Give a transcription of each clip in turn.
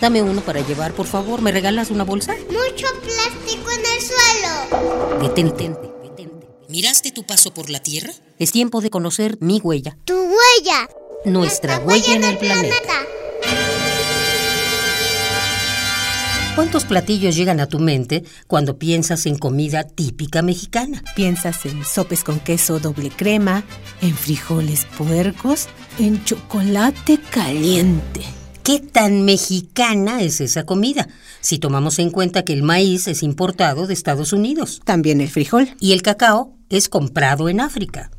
Dame uno para llevar, por favor. ¿Me regalas una bolsa? Mucho plástico en el suelo. Detente, detente. ¿Miraste tu paso por la Tierra? Es tiempo de conocer mi huella. Tu huella. Nuestra huella en el planeta. ¿Cuántos platillos llegan a tu mente cuando piensas en comida típica mexicana? Piensas en sopes con queso doble crema, en frijoles puercos, en chocolate caliente. ¿Qué tan mexicana es esa comida? Si tomamos en cuenta que el maíz es importado de Estados Unidos. También el frijol. Y el cacao es comprado en África.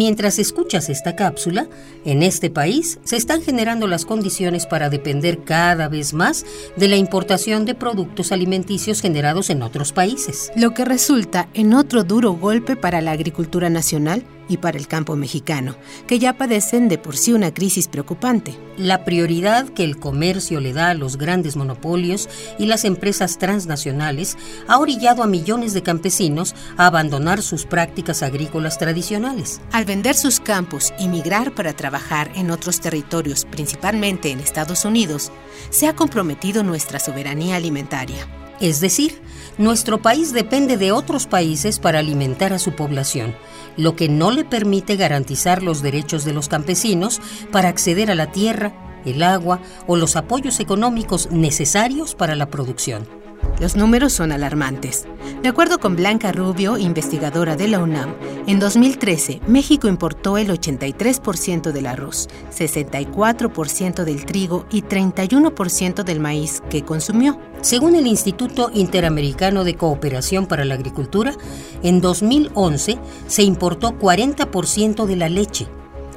Mientras escuchas esta cápsula, en este país se están generando las condiciones para depender cada vez más de la importación de productos alimenticios generados en otros países. Lo que resulta en otro duro golpe para la agricultura nacional y para el campo mexicano, que ya padecen de por sí una crisis preocupante. La prioridad que el comercio le da a los grandes monopolios y las empresas transnacionales ha orillado a millones de campesinos a abandonar sus prácticas agrícolas tradicionales. Al vender sus campos y migrar para trabajar en otros territorios, principalmente en Estados Unidos, se ha comprometido nuestra soberanía alimentaria. Es decir, nuestro país depende de otros países para alimentar a su población, lo que no le permite garantizar los derechos de los campesinos para acceder a la tierra, el agua o los apoyos económicos necesarios para la producción. Los números son alarmantes. De acuerdo con Blanca Rubio, investigadora de la UNAM, en 2013 México importó el 83% del arroz, 64% del trigo y 31% del maíz que consumió. Según el Instituto Interamericano de Cooperación para la Agricultura, en 2011 se importó 40% de la leche,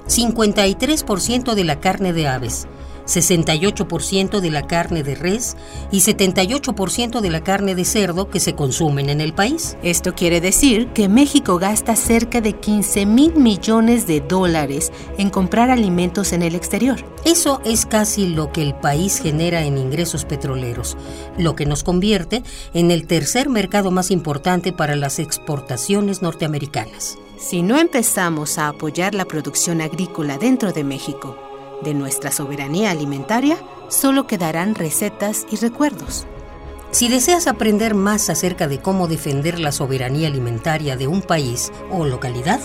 53% de la carne de aves, 68% de la carne de res y 78% de la carne de cerdo que se consumen en el país. Esto quiere decir que México gasta cerca de 15 mil millones de dólares en comprar alimentos en el exterior. Eso es casi lo que el país genera en ingresos petroleros, lo que nos convierte en el tercer mercado más importante para las exportaciones norteamericanas. Si no empezamos a apoyar la producción agrícola dentro de México, de nuestra soberanía alimentaria, solo quedarán recetas y recuerdos. Si deseas aprender más acerca de cómo defender la soberanía alimentaria de un país o localidad,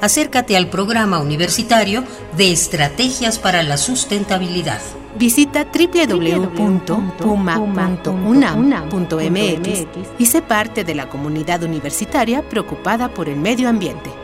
acércate al programa universitario de Estrategias para la Sustentabilidad. Visita www.puma.unam.mx y sé parte de la comunidad universitaria preocupada por el medio ambiente.